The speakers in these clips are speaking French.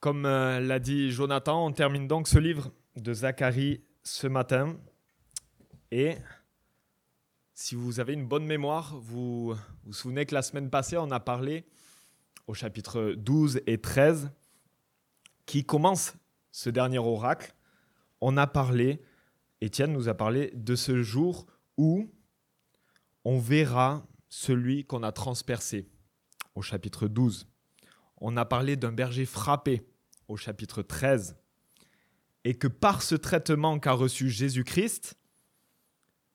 Comme euh, l'a dit Jonathan, on termine donc ce livre de Zacharie ce matin. Et si vous avez une bonne mémoire, vous vous souvenez que la semaine passée, on a parlé au chapitre 12 et 13 qui commence ce dernier oracle. On a parlé, Étienne nous a parlé de ce jour où on verra celui qu'on a transpercé au chapitre 12. On a parlé d'un berger frappé au chapitre 13. Et que par ce traitement qu'a reçu Jésus-Christ,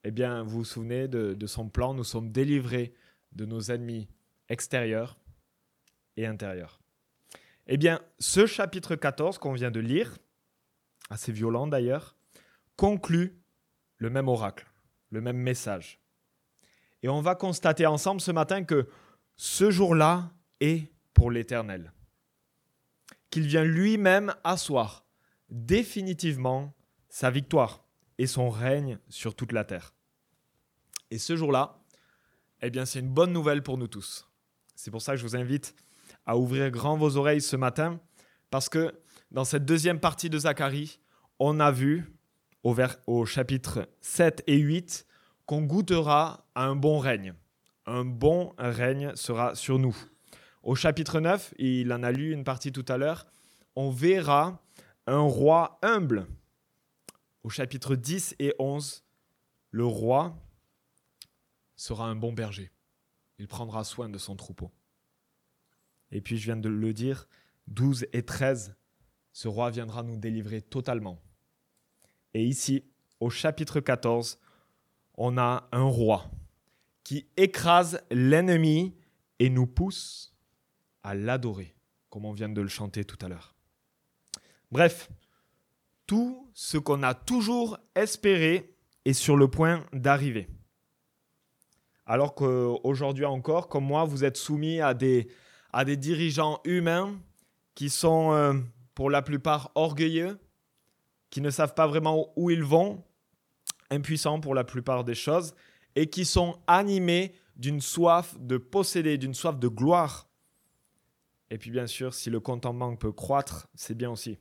eh bien, vous vous souvenez de, son plan, nous sommes délivrés de nos ennemis extérieurs et intérieurs. Eh bien, ce chapitre 14 qu'on vient de lire, assez violent d'ailleurs, conclut le même oracle, le même message. Et on va constater ensemble ce matin que ce jour-là est pour l'Éternel. Qu'il vient lui-même asseoir définitivement sa victoire et son règne sur toute la terre. Et ce jour-là, eh bien, c'est une bonne nouvelle pour nous tous. C'est pour ça que je vous invite à ouvrir grand vos oreilles ce matin, parce que dans cette deuxième partie de Zacharie, on a vu au, au chapitre 7 et 8 qu'on goûtera à un bon règne. Un bon règne sera sur nous. Au chapitre 9, il en a lu une partie tout à l'heure, on verra un roi humble. Au chapitre 10 et 11, le roi sera un bon berger. Il prendra soin de son troupeau. Et puis je viens de le dire, 12 et 13, ce roi viendra nous délivrer totalement. Et ici, au chapitre 14, on a un roi qui écrase l'ennemi et nous pousse à l'adorer, comme on vient de le chanter tout à l'heure. Bref, tout ce qu'on a toujours espéré est sur le point d'arriver. Alors qu'aujourd'hui encore, comme moi, vous êtes soumis à des, à des dirigeants humains qui sont euh, pour la plupart orgueilleux, qui ne savent pas vraiment où ils vont, impuissants pour la plupart des choses, et qui sont animés d'une soif de posséder, d'une soif de gloire. Et puis bien sûr, si le compte en banque peut croître, c'est bien aussi.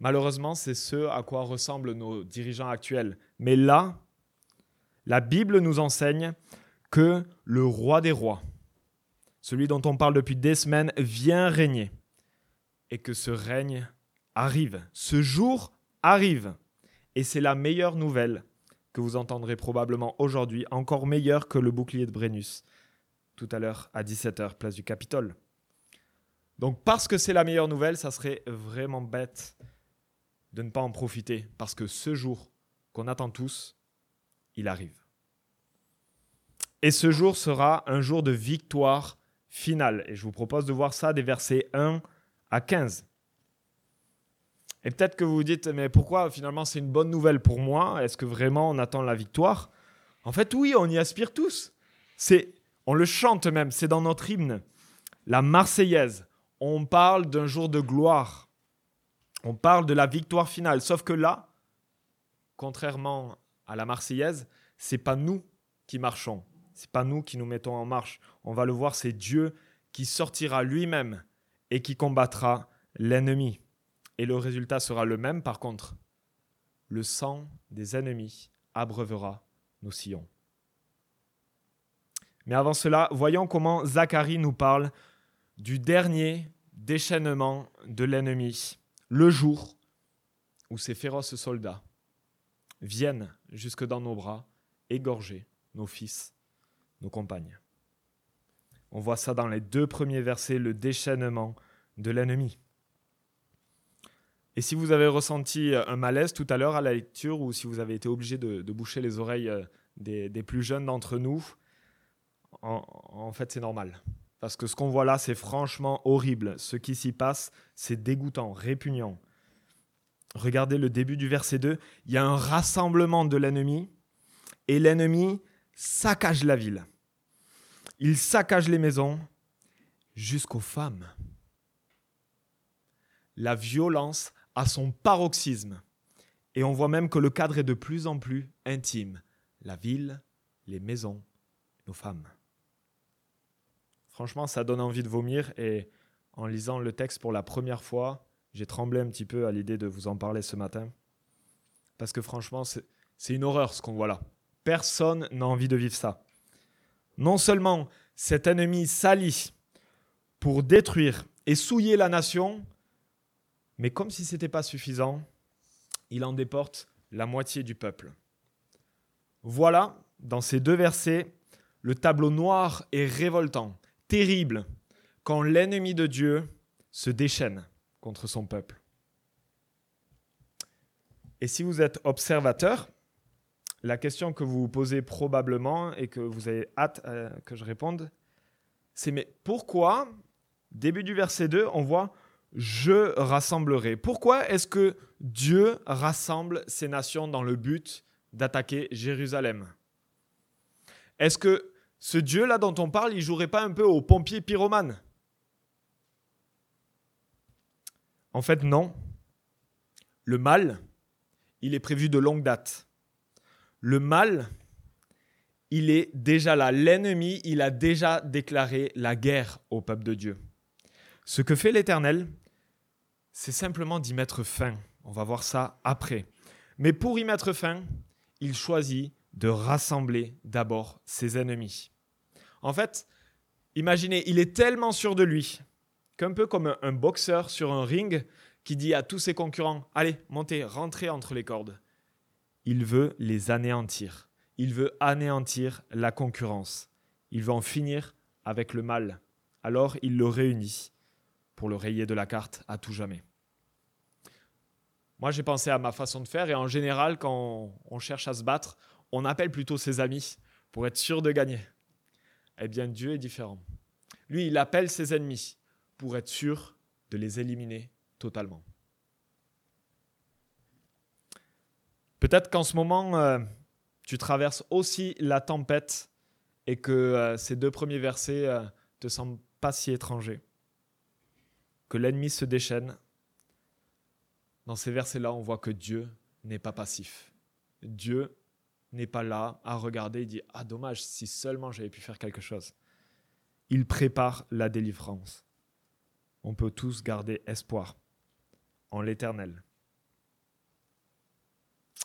Malheureusement, c'est ce à quoi ressemblent nos dirigeants actuels. Mais là, la Bible nous enseigne que le roi des rois, celui dont on parle depuis des semaines, vient régner. Et que ce règne arrive. Ce jour arrive. Et c'est la meilleure nouvelle que vous entendrez probablement aujourd'hui, encore meilleure que le bouclier de Brennus, tout à l'heure à 17h, place du Capitole. Donc parce que c'est la meilleure nouvelle, ça serait vraiment bête de ne pas en profiter, parce que ce jour qu'on attend tous, il arrive. Et ce jour sera un jour de victoire finale. Et je vous propose de voir ça des versets 1 à 15. Et peut-être que vous vous dites, mais pourquoi finalement c'est une bonne nouvelle pour moi? Est-ce que vraiment on attend la victoire? En fait, oui, on y aspire tous. C'est, on le chante même, c'est dans notre hymne, la Marseillaise. On parle d'un jour de gloire. On parle de la victoire finale. Sauf que là, contrairement à la Marseillaise, c'est pas nous qui marchons. C'est pas nous qui nous mettons en marche. On va le voir, c'est Dieu qui sortira lui-même et qui combattra l'ennemi. Et le résultat sera le même par contre. Le sang des ennemis abreuvera nos sillons. Mais avant cela, voyons comment Zacharie nous parle du dernier déchaînement de l'ennemi, le jour où ces féroces soldats viennent jusque dans nos bras égorger nos fils, nos compagnes. On voit ça dans les deux premiers versets, le déchaînement de l'ennemi. Et si vous avez ressenti euh, un malaise tout à l'heure à la lecture ou si vous avez été obligé de, boucher les oreilles euh, des, plus jeunes d'entre nous, en, fait c'est normal. Parce que ce qu'on voit là, c'est franchement horrible. Ce qui s'y passe, c'est dégoûtant, répugnant. Regardez le début du verset 2. Il y a un rassemblement de l'ennemi et l'ennemi saccage la ville. Il saccage les maisons jusqu'aux femmes. La violence à son paroxysme. Et on voit même que le cadre est de plus en plus intime. La ville, les maisons, nos femmes. Franchement, ça donne envie de vomir et en lisant le texte pour la première fois, j'ai tremblé un petit peu à l'idée de vous en parler ce matin. Parce que franchement, c'est une horreur ce qu'on voit là. Personne n'a envie de vivre ça. Non seulement cet ennemi s'allie pour détruire et souiller la nation, mais comme si ce n'était pas suffisant, il en déporte la moitié du peuple. Voilà, dans ces deux versets, le tableau noir et révoltant, terrible, quand l'ennemi de Dieu se déchaîne contre son peuple. Et si vous êtes observateur, la question que vous vous posez probablement et que vous avez hâte euh, que je réponde, c'est mais pourquoi, début du verset 2, on voit je rassemblerai. Pourquoi est-ce que Dieu rassemble ces nations dans le but d'attaquer Jérusalem? Est-ce que ce Dieu-là dont on parle, il jouerait pas un peu au pompier pyromane En fait, non. Le mal, il est prévu de longue date. Le mal, il est déjà là. L'ennemi, il a déjà déclaré la guerre au peuple de Dieu. Ce que fait l'Éternel, c'est simplement d'y mettre fin. On va voir ça après. Mais pour y mettre fin, il choisit de rassembler d'abord ses ennemis. En fait, imaginez, il est tellement sûr de lui qu'un peu comme un boxeur sur un ring qui dit à tous ses concurrents, allez, montez, rentrez entre les cordes. Il veut les anéantir. Il veut anéantir la concurrence. Il veut en finir avec le mal. Alors il le réunit pour le rayer de la carte à tout jamais. Moi, j'ai pensé à ma façon de faire et en général, quand on cherche à se battre, on appelle plutôt ses amis pour être sûr de gagner. Eh bien, Dieu est différent. Lui, il appelle ses ennemis pour être sûr de les éliminer totalement. Peut-être qu'en ce moment, euh, tu traverses aussi la tempête et que euh, ces deux premiers versets euh, te semblent pas si étrangers que l'ennemi se déchaîne, dans ces versets-là, on voit que Dieu n'est pas passif. Dieu n'est pas là à regarder et dit Ah, dommage, si seulement j'avais pu faire quelque chose. Il prépare la délivrance. On peut tous garder espoir en l'éternel.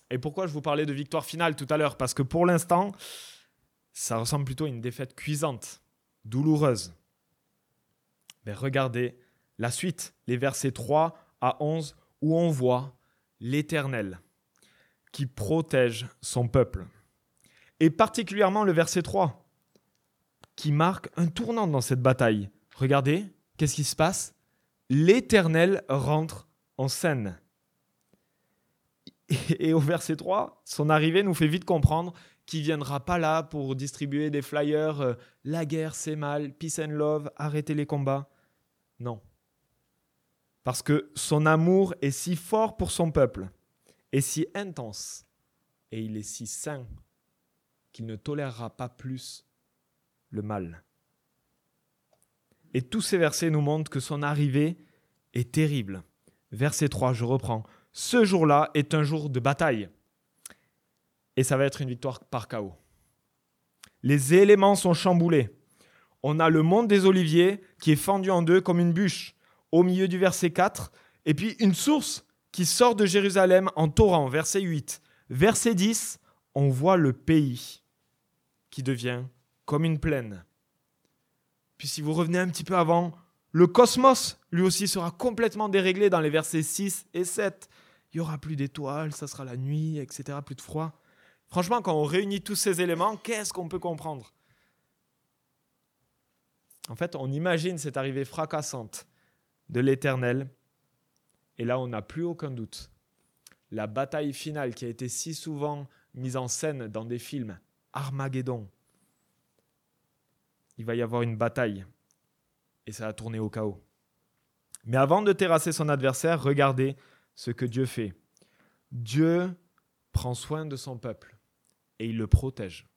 Et pourquoi je vous parlais de victoire finale tout à l'heure? Parce que pour l'instant, ça ressemble plutôt à une défaite cuisante, douloureuse. Mais regardez la suite, les versets 3 à 11, où on voit l'Éternel qui protège son peuple. Et particulièrement le verset 3, qui marque un tournant dans cette bataille. Regardez, qu'est-ce qui se passe? L'Éternel rentre en scène. Et au verset 3, son arrivée nous fait vite comprendre qu'il ne viendra pas là pour distribuer des flyers euh, La guerre c'est mal, peace and love, arrêtez les combats. Non parce que son amour est si fort pour son peuple, et si intense, et il est si saint qu'il ne tolérera pas plus le mal. Et tous ces versets nous montrent que son arrivée est terrible. Verset 3, je reprends. Ce jour-là est un jour de bataille. Et ça va être une victoire par chaos. Les éléments sont chamboulés. On a le monde des oliviers qui est fendu en deux comme une bûche au milieu du verset 4, et puis une source qui sort de Jérusalem en torrent, verset 8. Verset 10, on voit le pays qui devient comme une plaine. Puis si vous revenez un petit peu avant, le cosmos, lui aussi, sera complètement déréglé dans les versets 6 et 7. Il n'y aura plus d'étoiles, ça sera la nuit, etc., plus de froid. Franchement, quand on réunit tous ces éléments, qu'est-ce qu'on peut comprendre? En fait, on imagine cette arrivée fracassante de l'Éternel. Et là, on n'a plus aucun doute. La bataille finale qui a été si souvent mise en scène dans des films, Armageddon, il va y avoir une bataille et ça va tourner au chaos. Mais avant de terrasser son adversaire, regardez ce que Dieu fait. Dieu prend soin de son peuple et il le protège.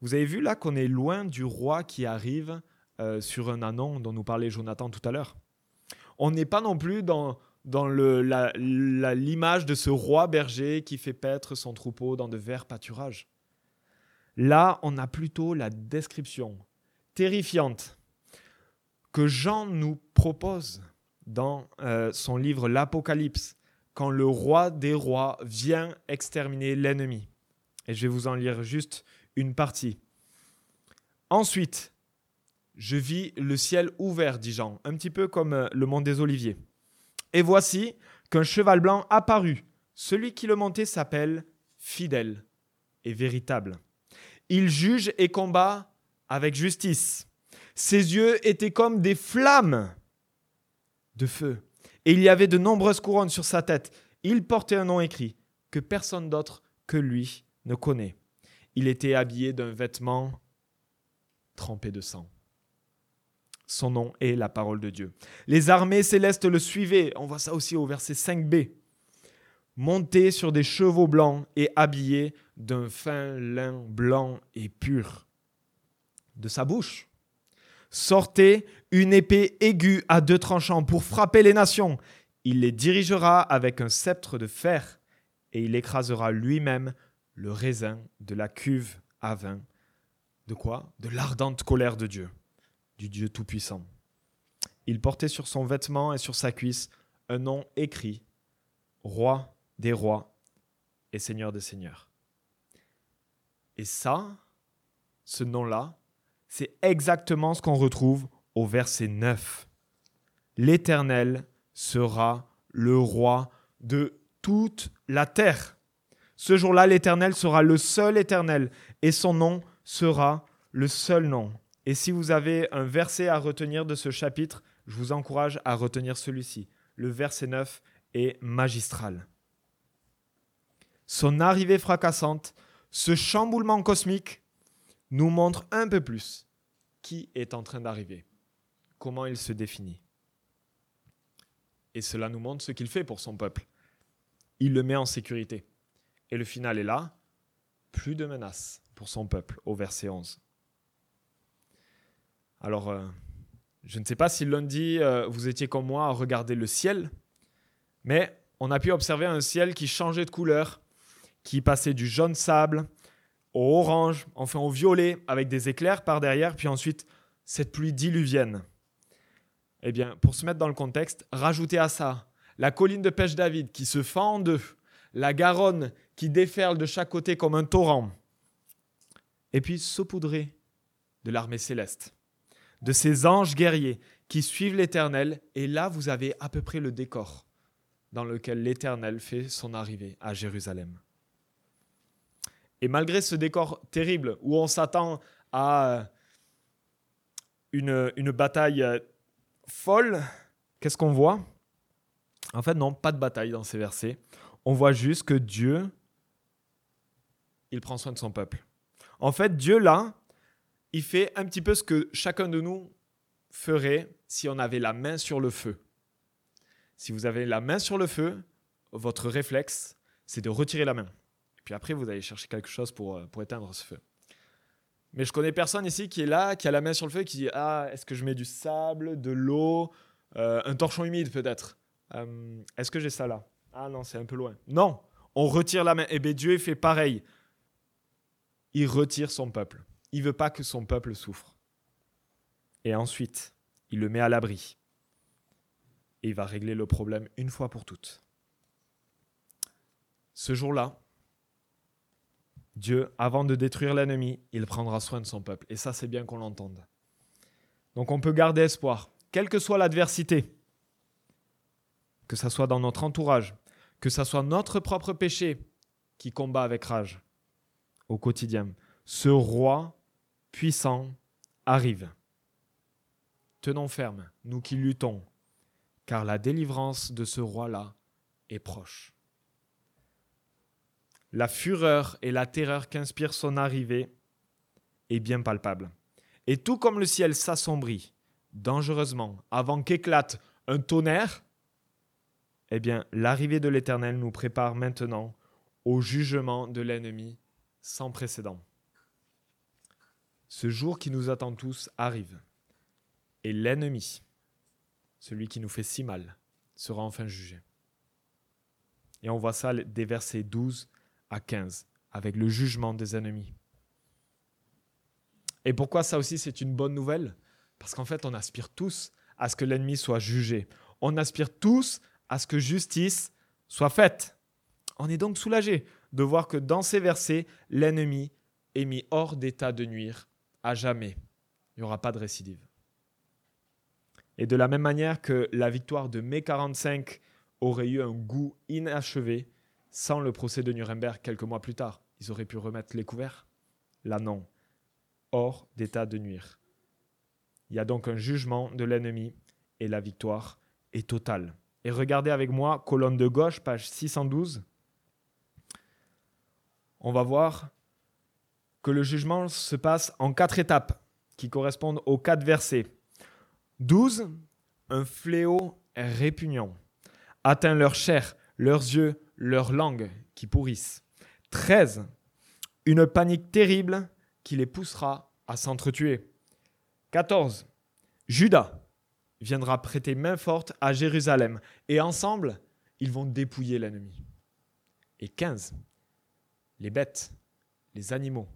Vous avez vu là qu'on est loin du roi qui arrive euh, sur un anon dont nous parlait Jonathan tout à l'heure. On n'est pas non plus dans, dans l'image de ce roi berger qui fait paître son troupeau dans de verts pâturages. Là, on a plutôt la description terrifiante que Jean nous propose dans euh, son livre L'Apocalypse, quand le roi des rois vient exterminer l'ennemi. Et je vais vous en lire juste une partie. Ensuite, je vis le ciel ouvert, dit Jean, un petit peu comme euh, le mont des Oliviers. Et voici qu'un cheval blanc apparut. Celui qui le montait s'appelle fidèle et véritable. Il juge et combat avec justice. Ses yeux étaient comme des flammes de feu. Et il y avait de nombreuses couronnes sur sa tête. Il portait un nom écrit que personne d'autre que lui ne connaît. Il était habillé d'un vêtement trempé de sang. Son nom est la parole de Dieu. Les armées célestes le suivaient. On voit ça aussi au verset 5b. Monté sur des chevaux blancs et habillé d'un fin lin blanc et pur. De sa bouche sortait une épée aiguë à deux tranchants pour frapper les nations. Il les dirigera avec un sceptre de fer et il écrasera lui-même le raisin de la cuve à vin. De quoi? De l'ardente colère de Dieu, du Dieu Tout-Puissant. Il portait sur son vêtement et sur sa cuisse un nom écrit Roi des rois et Seigneur des seigneurs. Et ça, ce nom-là, c'est exactement ce qu'on retrouve au verset 9. L'Éternel sera le roi de toute la terre. Ce jour-là, l'Éternel sera le seul Éternel et son nom sera le seul nom. Et si vous avez un verset à retenir de ce chapitre, je vous encourage à retenir celui-ci. Le verset 9 est magistral. Son arrivée fracassante, ce chamboulement cosmique, nous montre un peu plus qui est en train d'arriver, comment il se définit. Et cela nous montre ce qu'il fait pour son peuple. Il le met en sécurité. Et le final est là, plus de menaces pour son peuple, au verset 11. Alors, euh, je ne sais pas si lundi, euh, vous étiez comme moi à regarder le ciel, mais on a pu observer un ciel qui changeait de couleur, qui passait du jaune sable au orange, enfin au violet, avec des éclairs par derrière, puis ensuite cette pluie diluvienne. Eh bien, pour se mettre dans le contexte, rajoutez à ça la colline de Pêche David qui se fend en deux, la Garonne qui déferle de chaque côté comme un torrent, et puis saupoudrez de l'armée céleste, de ces anges guerriers qui suivent l'Éternel, et là vous avez à peu près le décor dans lequel l'Éternel fait son arrivée à Jérusalem. Et malgré ce décor terrible où on s'attend à une, une bataille folle, qu'est-ce qu'on voit? En fait, non, pas de bataille dans ces versets. On voit juste que Dieu, il prend soin de son peuple. En fait, Dieu, là, il fait un petit peu ce que chacun de nous ferait si on avait la main sur le feu. Si vous avez la main sur le feu, votre réflexe, c'est de retirer la main. Puis après, vous allez chercher quelque chose pour, euh, pour éteindre ce feu. Mais je connais personne ici qui est là, qui a la main sur le feu, qui dit Ah, est-ce que je mets du sable, de l'eau, euh, un torchon humide peut-être? Euh, Est-ce que j'ai ça là? Ah non, c'est un peu loin. Non, on retire la main. Et eh bien Dieu fait pareil. Il retire son peuple. Il veut pas que son peuple souffre. Et ensuite, il le met à l'abri. Et il va régler le problème une fois pour toutes. Ce jour-là, Dieu, avant de détruire l'ennemi, il prendra soin de son peuple. Et ça, c'est bien qu'on l'entende. Donc on peut garder espoir, quelle que soit l'adversité, que ce soit dans notre entourage, que ce soit notre propre péché qui combat avec rage au quotidien. Ce roi puissant arrive. Tenons ferme, nous qui luttons, car la délivrance de ce roi-là est proche. La fureur et la terreur qu'inspire son arrivée est bien palpable. Et tout comme le ciel s'assombrit dangereusement avant qu'éclate un tonnerre, eh bien, l'arrivée de l'Éternel nous prépare maintenant au jugement de l'ennemi sans précédent. Ce jour qui nous attend tous arrive, et l'ennemi, celui qui nous fait si mal, sera enfin jugé. Et on voit ça des versets 12 à 15, avec le jugement des ennemis. Et pourquoi ça aussi c'est une bonne nouvelle? Parce qu'en fait, on aspire tous à ce que l'ennemi soit jugé. On aspire tous à ce que justice soit faite. On est donc soulagé de voir que dans ces versets, l'ennemi est mis hors d'état de nuire à jamais. Il n'y aura pas de récidive. Et de la même manière que la victoire de mai 45 aurait eu un goût inachevé sans le procès de Nuremberg quelques mois plus tard, ils auraient pu remettre les couverts? Là, non. Hors d'état de nuire. Il y a donc un jugement de l'ennemi et la victoire est totale. Et regardez avec moi, colonne de gauche, page 612. On va voir que le jugement se passe en quatre étapes qui correspondent aux quatre versets. 12. Un fléau répugnant atteint leur chair, leurs yeux, leur langue qui pourrissent. 13. Une panique terrible qui les poussera à s'entretuer. 14. Judas viendra prêter main forte à Jérusalem et ensemble, ils vont dépouiller l'ennemi. Et 15. Les bêtes, les animaux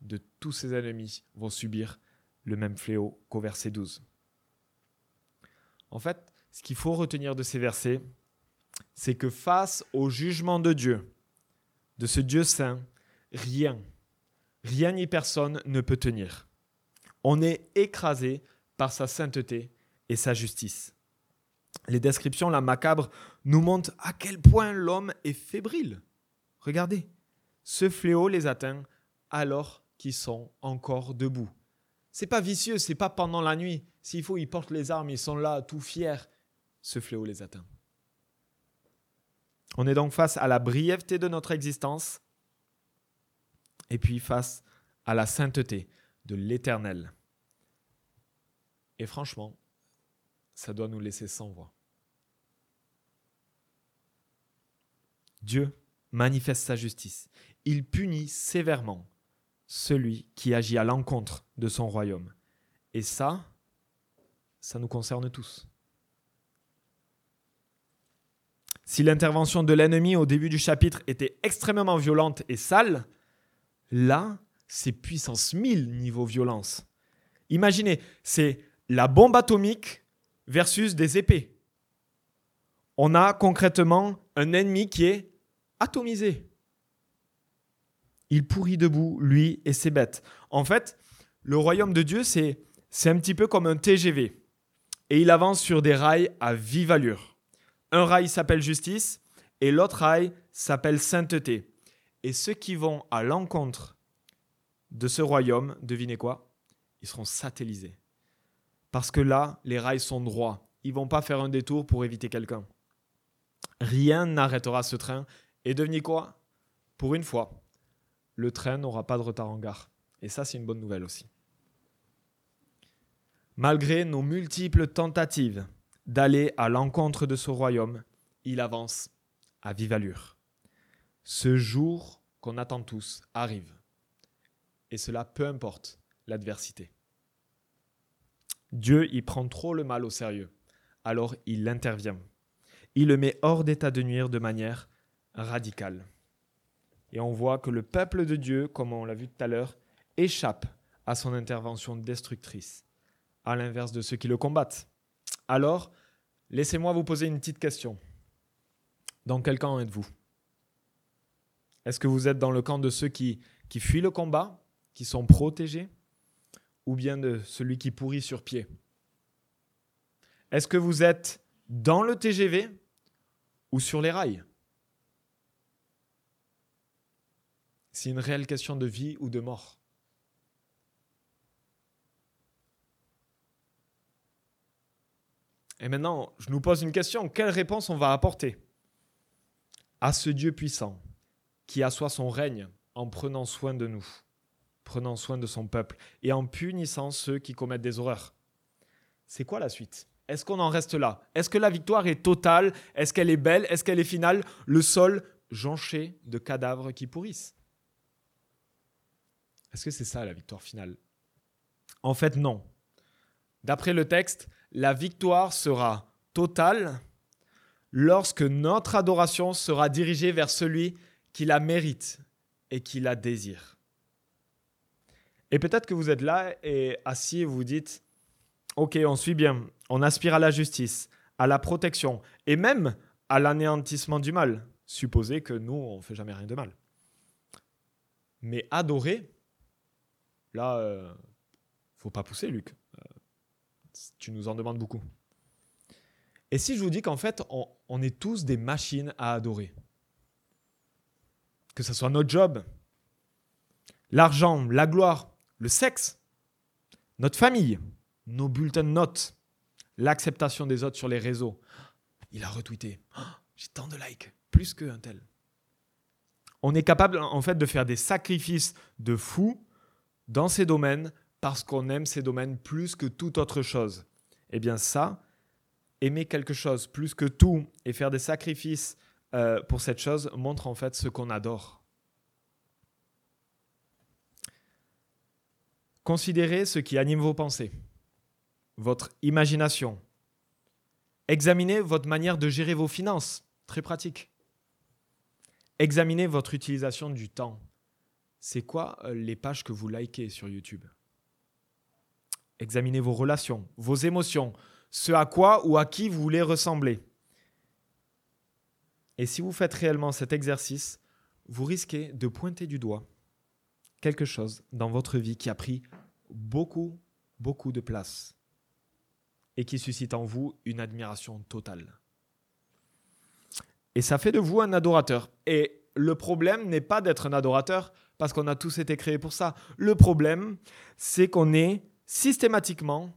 de tous ces ennemis vont subir le même fléau qu'au verset 12. En fait, ce qu'il faut retenir de ces versets, c'est que face au jugement de Dieu, de ce Dieu saint, rien, rien ni personne ne peut tenir. On est écrasé par sa sainteté et sa justice. Les descriptions, la macabre, nous montrent à quel point l'homme est fébrile. Regardez, ce fléau les atteint alors qu'ils sont encore debout. C'est pas vicieux, c'est pas pendant la nuit. S'il faut, ils portent les armes, ils sont là, tout fiers. Ce fléau les atteint. On est donc face à la brièveté de notre existence et puis face à la sainteté de l'Éternel. Et franchement, ça doit nous laisser sans voix. Dieu manifeste sa justice. Il punit sévèrement celui qui agit à l'encontre de son royaume. Et ça, ça nous concerne tous. Si l'intervention de l'ennemi au début du chapitre était extrêmement violente et sale, là, c'est puissance 1000 niveau violence. Imaginez, c'est la bombe atomique versus des épées. On a concrètement un ennemi qui est atomisé. Il pourrit debout, lui et ses bêtes. En fait, le royaume de Dieu, c'est, c'est un petit peu comme un TGV. Et il avance sur des rails à vive allure. Un rail s'appelle justice et l'autre rail s'appelle sainteté. Et ceux qui vont à l'encontre de ce royaume, devinez quoi? Ils seront satellisés. Parce que là, les rails sont droits. Ils vont pas faire un détour pour éviter quelqu'un. Rien n'arrêtera ce train. Et devinez quoi? Pour une fois, le train n'aura pas de retard en gare. Et ça, c'est une bonne nouvelle aussi. Malgré nos multiples tentatives d'aller à l'encontre de ce royaume, il avance à vive allure. Ce jour qu'on attend tous arrive. Et cela peu importe l'adversité. Dieu y prend trop le mal au sérieux. Alors il intervient. Il le met hors d'état de nuire de manière radicale. Et on voit que le peuple de Dieu, comme on l'a vu tout à l'heure, échappe à son intervention destructrice, à l'inverse de ceux qui le combattent. Alors, laissez-moi vous poser une petite question. Dans quel camp êtes-vous? Est-ce que vous êtes dans le camp de ceux qui, qui fuient le combat, qui sont protégés, ou bien de celui qui pourrit sur pied? Est-ce que vous êtes dans le TGV ou sur les rails? C'est une réelle question de vie ou de mort. Et maintenant, je nous pose une question. Quelle réponse on va apporter à ce Dieu puissant qui assoit son règne en prenant soin de nous, prenant soin de son peuple et en punissant ceux qui commettent des horreurs? C'est quoi la suite? Est-ce qu'on en reste là? Est-ce que la victoire est totale? Est-ce qu'elle est belle? Est-ce qu'elle est finale? Le sol jonché de cadavres qui pourrissent Est-ce que c'est ça la victoire finale? En fait, non. D'après le texte, la victoire sera totale lorsque notre adoration sera dirigée vers celui qui la mérite et qui la désire. Et peut-être que vous êtes là et assis et vous dites, ok, on suit bien, on aspire à la justice, à la protection et même à l'anéantissement du mal, supposer que nous, on ne fait jamais rien de mal. Mais adorer, là, euh, faut pas pousser, Luc. Euh, tu nous en demandes beaucoup. Et si je vous dis qu'en fait, on, est tous des machines à adorer, que ce soit notre job, l'argent, la gloire, le sexe, notre famille, nos bulletins de notes, l'acceptation des autres sur les réseaux. Il a retweeté. Oh, j'ai tant de likes, plus qu'un tel. On est capable en fait de faire des sacrifices de fou dans ces domaines parce qu'on aime ces domaines plus que toute autre chose. Eh bien ça, aimer quelque chose plus que tout et faire des sacrifices euh, pour cette chose montre en fait ce qu'on adore. Considérez ce qui anime vos pensées, votre imagination. Examinez votre manière de gérer vos finances, très pratique. Examinez votre utilisation du temps. C'est quoi euh, les pages que vous likez sur YouTube? Examinez vos relations, vos émotions, ce à quoi ou à qui vous voulez ressembler. Et si vous faites réellement cet exercice, vous risquez de pointer du doigt quelque chose dans votre vie qui a pris beaucoup, beaucoup de place et qui suscite en vous une admiration totale. Et ça fait de vous un adorateur. Et le problème n'est pas d'être un adorateur parce qu'on a tous été créés pour ça. Le problème, c'est qu'on est systématiquement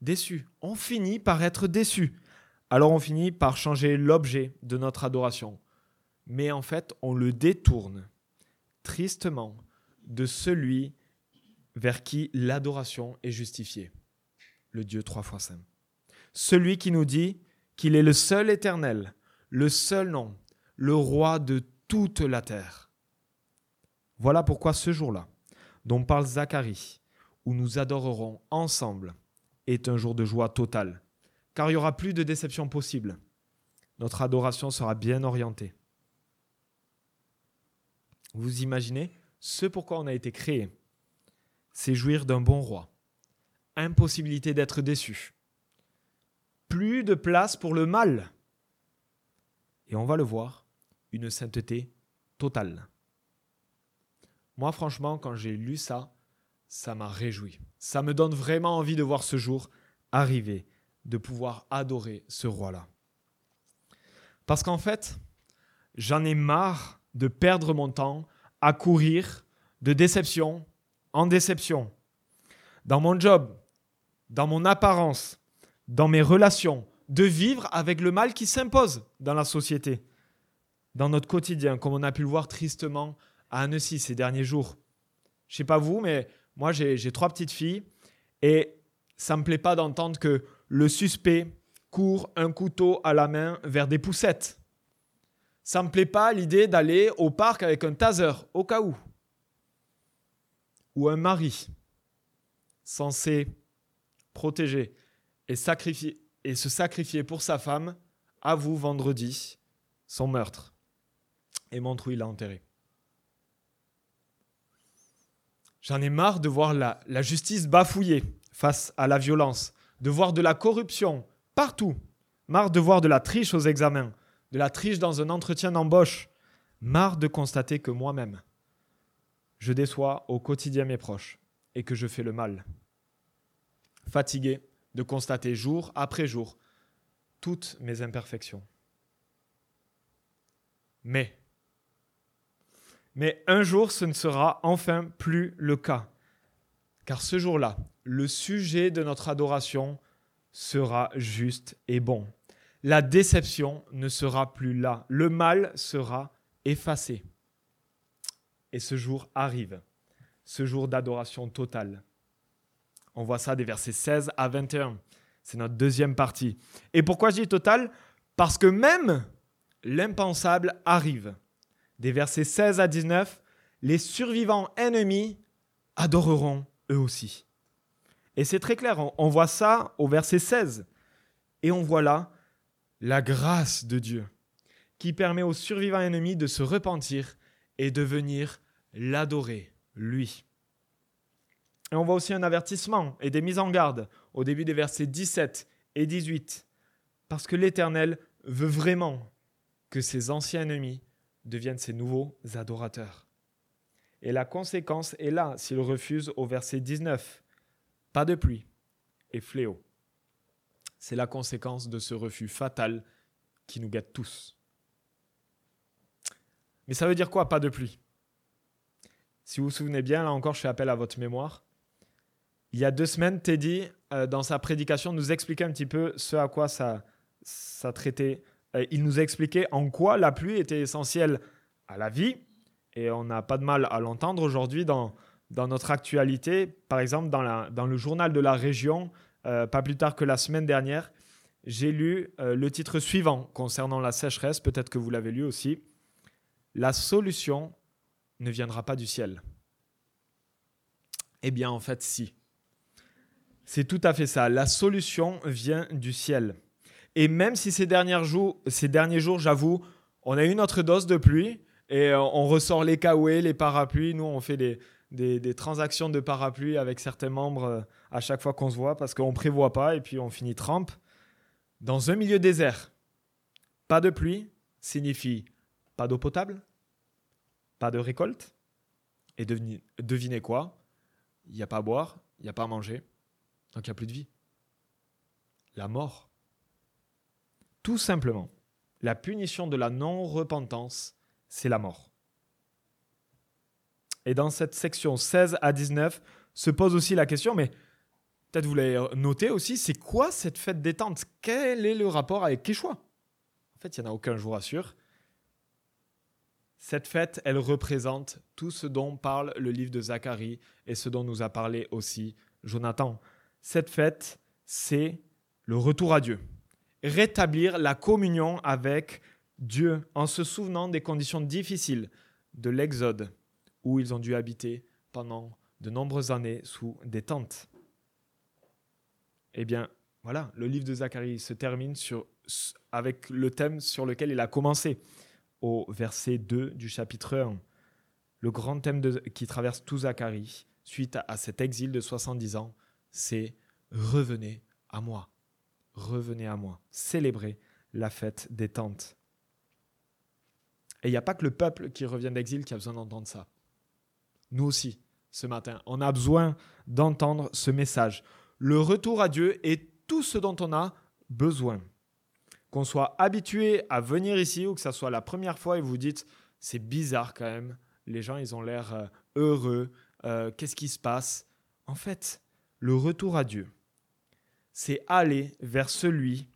déçu. On finit par être déçu. Alors on finit par changer l'objet de notre adoration. Mais en fait, on le détourne tristement de celui vers qui l'adoration est justifiée, le Dieu trois fois saint. Celui qui nous dit qu'il est le seul éternel, le seul nom, le roi de toute la terre. Voilà pourquoi ce jour-là, dont parle Zacharie, où nous adorerons ensemble, est un jour de joie totale, car il n'y aura plus de déception possible. Notre adoration sera bien orientée. Vous imaginez ce pourquoi on a été créé C'est jouir d'un bon roi. Impossibilité d'être déçu. Plus de place pour le mal. Et on va le voir, une sainteté totale. Moi, franchement, quand j'ai lu ça, ça m'a réjoui. Ça me donne vraiment envie de voir ce jour arriver, de pouvoir adorer ce roi-là. Parce qu'en fait, j'en ai marre de perdre mon temps à courir de déception en déception. Dans mon job, dans mon apparence, dans mes relations, de vivre avec le mal qui s'impose dans la société, dans notre quotidien, comme on a pu le voir tristement à Annecy ces derniers jours. Je sais pas vous, mais moi, j'ai trois petites filles et ça me plaît pas d'entendre que le suspect court un couteau à la main vers des poussettes. Ça me plaît pas l'idée d'aller au parc avec un taser au cas où. Ou un mari censé protéger et, et se sacrifier pour sa femme avoue vendredi son meurtre et montre où il l'a enterré. J'en ai marre de voir la, justice bafouillée face à la violence, de voir de la corruption partout, marre de voir de la triche aux examens, de la triche dans un entretien d'embauche, marre de constater que moi-même, je déçois au quotidien mes proches et que je fais le mal. Fatigué de constater jour après jour toutes mes imperfections. Mais mais un jour, ce ne sera enfin plus le cas. Car ce jour-là, le sujet de notre adoration sera juste et bon. La déception ne sera plus là. Le mal sera effacé. Et ce jour arrive, ce jour d'adoration totale. On voit ça des versets 16 à 21. C'est notre deuxième partie. Et pourquoi je dis total? Parce que même l'impensable arrive des versets 16 à 19, les survivants ennemis adoreront eux aussi. Et c'est très clair, on voit ça au verset 16. Et on voit là la grâce de Dieu qui permet aux survivants ennemis de se repentir et de venir l'adorer, lui. Et on voit aussi un avertissement et des mises en garde au début des versets 17 et 18. Parce que l'Éternel veut vraiment que ses anciens ennemis deviennent ses nouveaux adorateurs. Et la conséquence est là s'il refuse au verset 19. Pas de pluie et fléau. C'est la conséquence de ce refus fatal qui nous guette tous. Mais ça veut dire quoi, pas de pluie? Si vous vous souvenez bien, là encore, je fais appel à votre mémoire. Il y a deux semaines, Teddy, euh, dans sa prédication, nous expliquait un petit peu ce à quoi ça, ça traitait. Euh, il nous expliquait en quoi la pluie était essentielle à la vie, et on n'a pas de mal à l'entendre aujourd'hui dans, dans notre actualité. Par exemple, dans, la, dans le journal de la région, euh, pas plus tard que la semaine dernière, j'ai lu le titre suivant concernant la sécheresse, peut-être que vous l'avez lu aussi. La solution ne viendra pas du ciel. Eh bien, en fait, si. C'est tout à fait ça. La solution vient du ciel. Et même si ces, derniers jours, ces derniers jours, j'avoue, on a eu notre dose de pluie et euh, on ressort les kawaii, les parapluies. Nous, on fait des, des, transactions de parapluies avec certains membres euh, à chaque fois qu'on se voit parce qu'on ne prévoit pas et puis on finit trempe. Dans un milieu désert, pas de pluie signifie pas d'eau potable, pas de récolte. Et devinez quoi? Il n'y a pas à boire, il n'y a pas à manger. Donc il n'y a plus de vie. La mort. Tout simplement, la punition de la non-repentance, c'est la mort. Et dans cette section 16 à 19 se pose aussi la question, mais peut-être vous l'avez noté aussi, c'est quoi cette fête détente? Quel est le rapport avec Quechua En fait, il n'y en a aucun, je vous rassure. Cette fête, elle représente tout ce dont parle le livre de Zacharie et ce dont nous a parlé aussi Jonathan cette fête, c'est le retour à Dieu. Rétablir la communion avec Dieu en se souvenant des conditions difficiles de l'Exode où ils ont dû habiter pendant de nombreuses années sous des tentes. Eh bien, voilà, le livre de Zacharie se termine avec le thème sur lequel il a commencé, au verset 2 du chapitre 1. Le grand thème qui traverse tout Zacharie, suite à cet exil de 70 ans, c'est revenez à moi. Revenez à moi. Célébrez la fête des tentes. Et il n'y a pas que le peuple qui revient d'exil qui a besoin d'entendre ça. Nous aussi, ce matin, on a besoin d'entendre ce message. Le retour à Dieu est tout ce dont on a besoin. Qu'on soit habitué à venir ici ou que ça soit la première fois et vous dites, c'est bizarre quand même, les gens, ils ont l'air euh, heureux, euh, qu'est-ce qui se passe? En fait, le retour à Dieu, c'est aller vers celui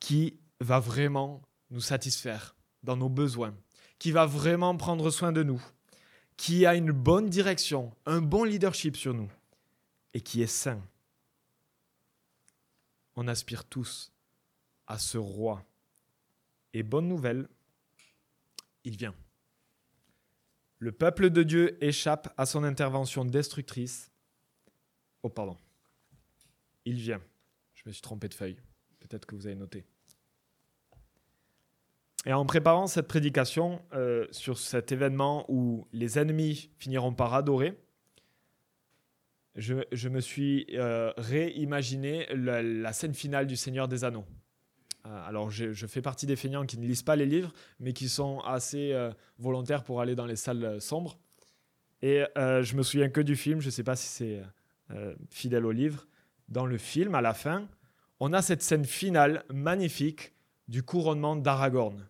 qui va vraiment nous satisfaire dans nos besoins, qui va vraiment prendre soin de nous, qui a une bonne direction, un bon leadership sur nous et qui est saint. On aspire tous à ce roi. Et bonne nouvelle, il vient. Le peuple de Dieu échappe à son intervention destructrice Oh, pardon. Il vient. Je me suis trompé de feuille. Peut-être que vous avez noté. Et en préparant cette prédication euh, sur cet événement où les ennemis finiront par adorer, je, me suis euh, réimaginé la, scène finale du Seigneur des Anneaux. Euh, alors, je, fais partie des feignants qui ne lisent pas les livres, mais qui sont assez volontaires pour aller dans les salles sombres. Et je me souviens que du film, je ne sais pas si c'est fidèle au livre, dans le film, à la fin, on a cette scène finale magnifique du couronnement d'Aragorn.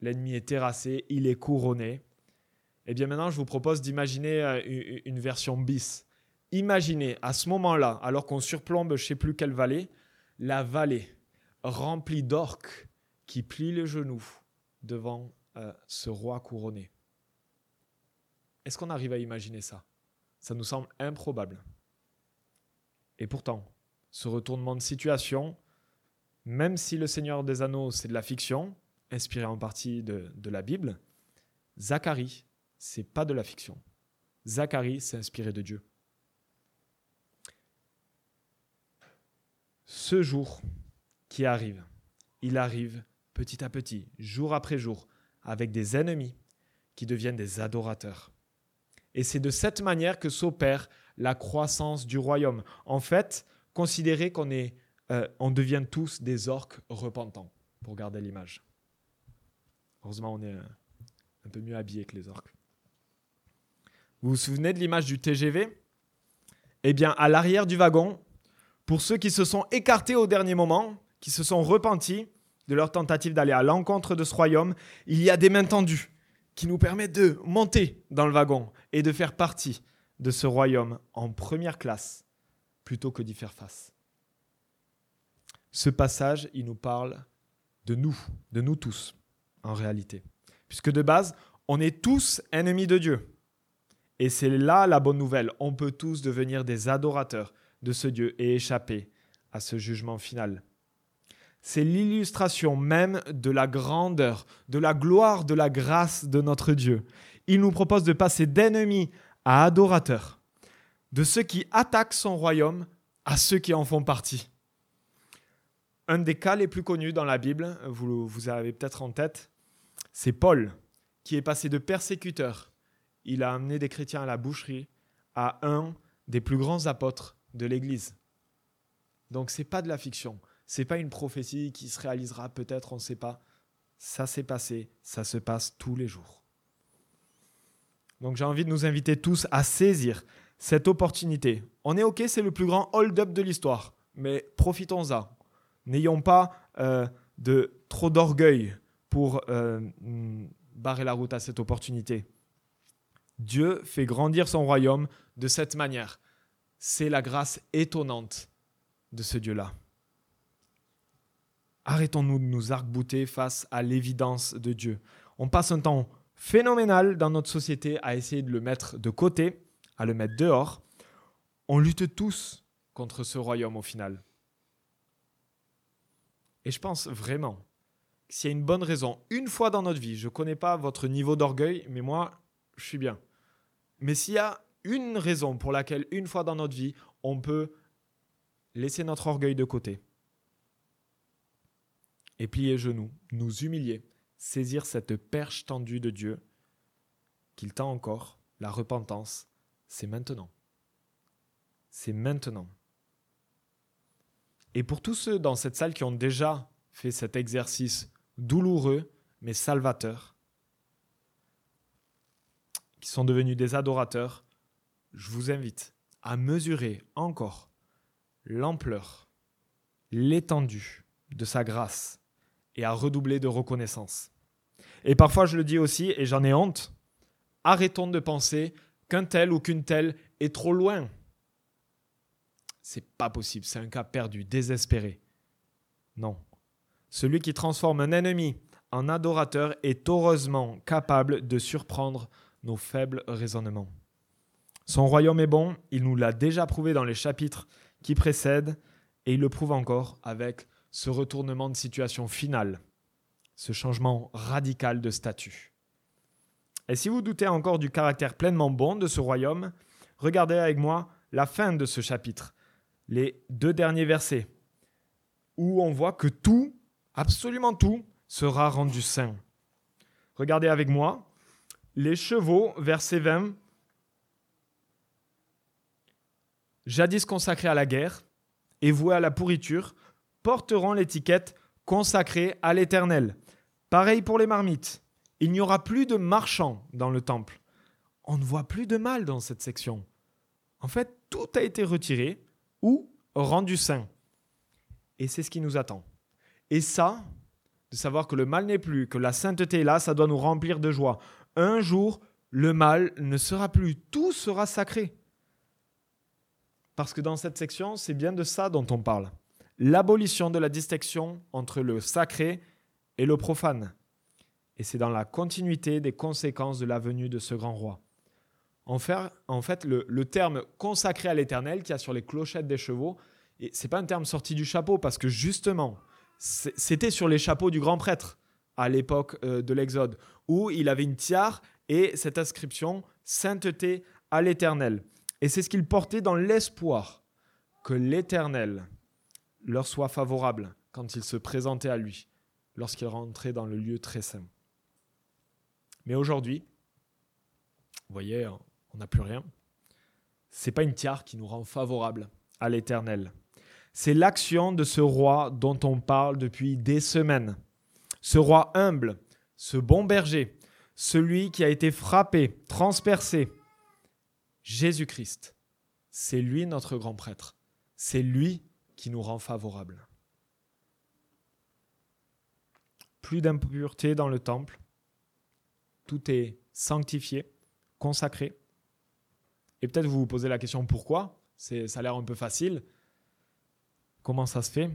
L'ennemi est terrassé, il est couronné. Et eh bien maintenant, je vous propose d'imaginer euh, une version bis. Imaginez à ce moment-là, alors qu'on surplombe je ne sais plus quelle vallée, la vallée remplie d'orques qui plient les genoux devant euh, ce roi couronné. Est-ce qu'on arrive à imaginer ça? Ça nous semble improbable. Et pourtant, ce retournement de situation, même si le Seigneur des Anneaux, c'est de la fiction, inspiré en partie de, la Bible, Zacharie, c'est pas de la fiction. Zacharie, c'est inspiré de Dieu. Ce jour qui arrive, il arrive petit à petit, jour après jour, avec des ennemis qui deviennent des adorateurs. Et c'est de cette manière que s'opère la croissance du royaume. En fait, considérez qu'on est, euh, on devient tous des orques repentants, pour garder l'image. Heureusement, on est euh, un peu mieux habillés que les orques. Vous vous souvenez de l'image du TGV Eh bien, à l'arrière du wagon, pour ceux qui se sont écartés au dernier moment, qui se sont repentis de leur tentative d'aller à l'encontre de ce royaume, il y a des mains tendues qui nous permettent de monter dans le wagon et de faire partie de ce royaume en première classe plutôt que d'y faire face. Ce passage, il nous parle de nous, de nous tous, en réalité. Puisque de base, on est tous ennemis de Dieu. Et c'est là la bonne nouvelle. On peut tous devenir des adorateurs de ce Dieu et échapper à ce jugement final. C'est l'illustration même de la grandeur, de la gloire, de la grâce de notre Dieu. Il nous propose de passer d'ennemis à adorateurs, de ceux qui attaquent son royaume à ceux qui en font partie. Un des cas les plus connus dans la Bible, vous, vous avez peut-être en tête, c'est Paul, qui est passé de persécuteur. Il a amené des chrétiens à la boucherie, à un des plus grands apôtres de l'Église. Donc c'est pas de la fiction, c'est pas une prophétie qui se réalisera peut-être, on ne sait pas. Ça s'est passé, ça se passe tous les jours. Donc j'ai envie de nous inviter tous à saisir cette opportunité. On est OK, c'est le plus grand hold-up de l'histoire, mais profitons-en. N'ayons pas euh, de trop d'orgueil pour euh, barrer la route à cette opportunité. Dieu fait grandir son royaume de cette manière. C'est la grâce étonnante de ce Dieu-là. Arrêtons-nous de nous arc-bouter face à l'évidence de Dieu. On passe un temps phénoménal dans notre société à essayer de le mettre de côté, à le mettre dehors. On lutte tous contre ce royaume au final. Et je pense vraiment s'il y a une bonne raison, une fois dans notre vie, je ne connais pas votre niveau d'orgueil, mais moi, je suis bien. Mais s'il y a une raison pour laquelle, une fois dans notre vie, on peut laisser notre orgueil de côté et plier genoux, nous humilier, saisir cette perche tendue de Dieu qu'il tend encore, la repentance, c'est maintenant. C'est maintenant. Et pour tous ceux dans cette salle qui ont déjà fait cet exercice douloureux mais salvateur, qui sont devenus des adorateurs, je vous invite à mesurer encore l'ampleur, l'étendue de sa grâce et à redoubler de reconnaissance. Et parfois, je le dis aussi, et j'en ai honte, arrêtons de penser qu'un tel ou qu'une telle est trop loin. C'est pas possible, c'est un cas perdu, désespéré. Non, celui qui transforme un ennemi en adorateur est heureusement capable de surprendre nos faibles raisonnements. Son royaume est bon, il nous l'a déjà prouvé dans les chapitres qui précèdent, et il le prouve encore avec ce retournement de situation final, ce changement radical de statut. Et si vous doutez encore du caractère pleinement bon de ce royaume, regardez avec moi la fin de ce chapitre, les deux derniers versets, où on voit que tout absolument tout sera rendu saint. Regardez avec moi, les chevaux, verset 20, jadis consacrés à la guerre et voués à la pourriture, porteront l'étiquette consacrée à l'Éternel. Pareil pour les marmites. Il n'y aura plus de marchands dans le temple. On ne voit plus de mal dans cette section. En fait, tout a été retiré ou rendu saint. Et c'est ce qui nous attend. Et ça, de savoir que le mal n'est plus, que la sainteté est là, ça doit nous remplir de joie. Un jour, le mal ne sera plus, tout sera sacré. Parce que dans cette section, c'est bien de ça dont on parle. L'abolition de la distinction entre le sacré et le profane. Et c'est dans la continuité des conséquences de la venue de ce grand roi. En fait, le, terme consacré à l'éternel qui a sur les clochettes des chevaux, ce n'est pas un terme sorti du chapeau parce que justement, c'était sur les chapeaux du grand prêtre à l'époque euh, de l'Exode, où il avait une tiare et cette inscription Sainteté à l'Éternel. Et c'est ce qu'il portait dans l'espoir que l'Éternel leur soit favorable quand il se présentait à lui, lorsqu'il rentrait dans le lieu très saint. Mais aujourd'hui, vous voyez, on n'a plus rien. c'est pas une tiare qui nous rend favorable à l'Éternel. C'est l'action de ce roi dont on parle depuis des semaines. Ce roi humble, ce bon berger, celui qui a été frappé, transpercé, Jésus-Christ. C'est lui notre grand prêtre. C'est lui qui nous rend favorable. Plus d'impureté dans le temple. Tout est sanctifié, consacré. Et peut-être vous vous posez la question pourquoi? Ça a l'air un peu facile. Comment ça se fait?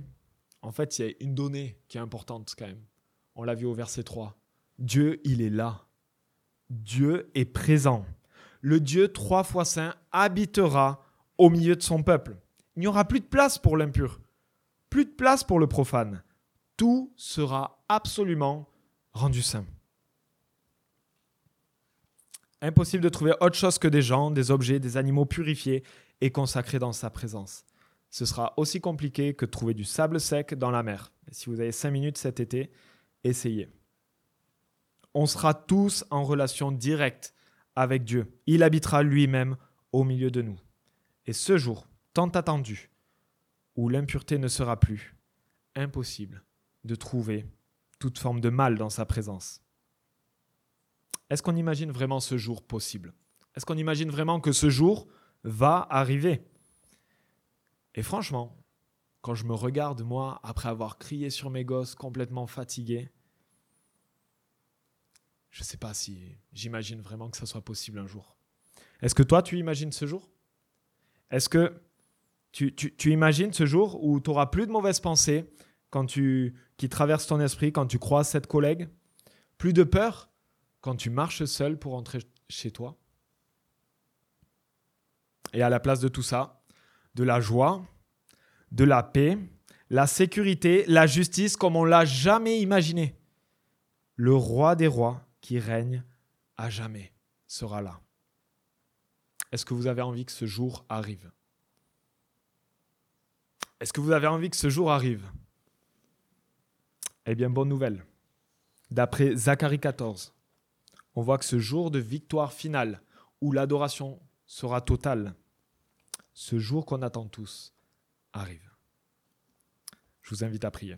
En fait, il y a une donnée qui est importante quand même. On l'a vu au verset 3. Dieu, il est là. Dieu est présent. Le Dieu trois fois saint habitera au milieu de son peuple. Il n'y aura plus de place pour l'impur, plus de place pour le profane. Tout sera absolument rendu saint. Impossible de trouver autre chose que des gens, des objets, des animaux purifiés et consacrés dans sa présence. Ce sera aussi compliqué que trouver du sable sec dans la mer. si vous avez cinq minutes cet été, essayez. On sera tous en relation directe avec Dieu. Il habitera lui-même au milieu de nous. Et ce jour, tant attendu, où l'impureté ne sera plus, impossible de trouver toute forme de mal dans sa présence. Est-ce qu'on imagine vraiment ce jour possible? Est-ce qu'on imagine vraiment que ce jour va arriver? Et franchement, quand je me regarde, moi, après avoir crié sur mes gosses, complètement fatigué, je ne sais pas si j'imagine vraiment que ça soit possible un jour. Est-ce que toi, tu imagines ce jour? Est-ce que tu, tu, imagines ce jour où tu n'auras plus de mauvaises pensées quand tu, qui traversent ton esprit quand tu croises cette collègue? Plus de peur quand tu marches seul pour entrer chez toi? Et à la place de tout ça, de la joie, de la paix, la sécurité, la justice comme on l'a jamais imaginé. Le roi des rois qui règne à jamais sera là. Est-ce que vous avez envie que ce jour arrive? Est-ce que vous avez envie que ce jour arrive? Eh bien, bonne nouvelle. D'après Zacharie 14, on voit que ce jour de victoire finale, où l'adoration sera totale, ce jour qu'on attend tous, arrive. Je vous invite à prier.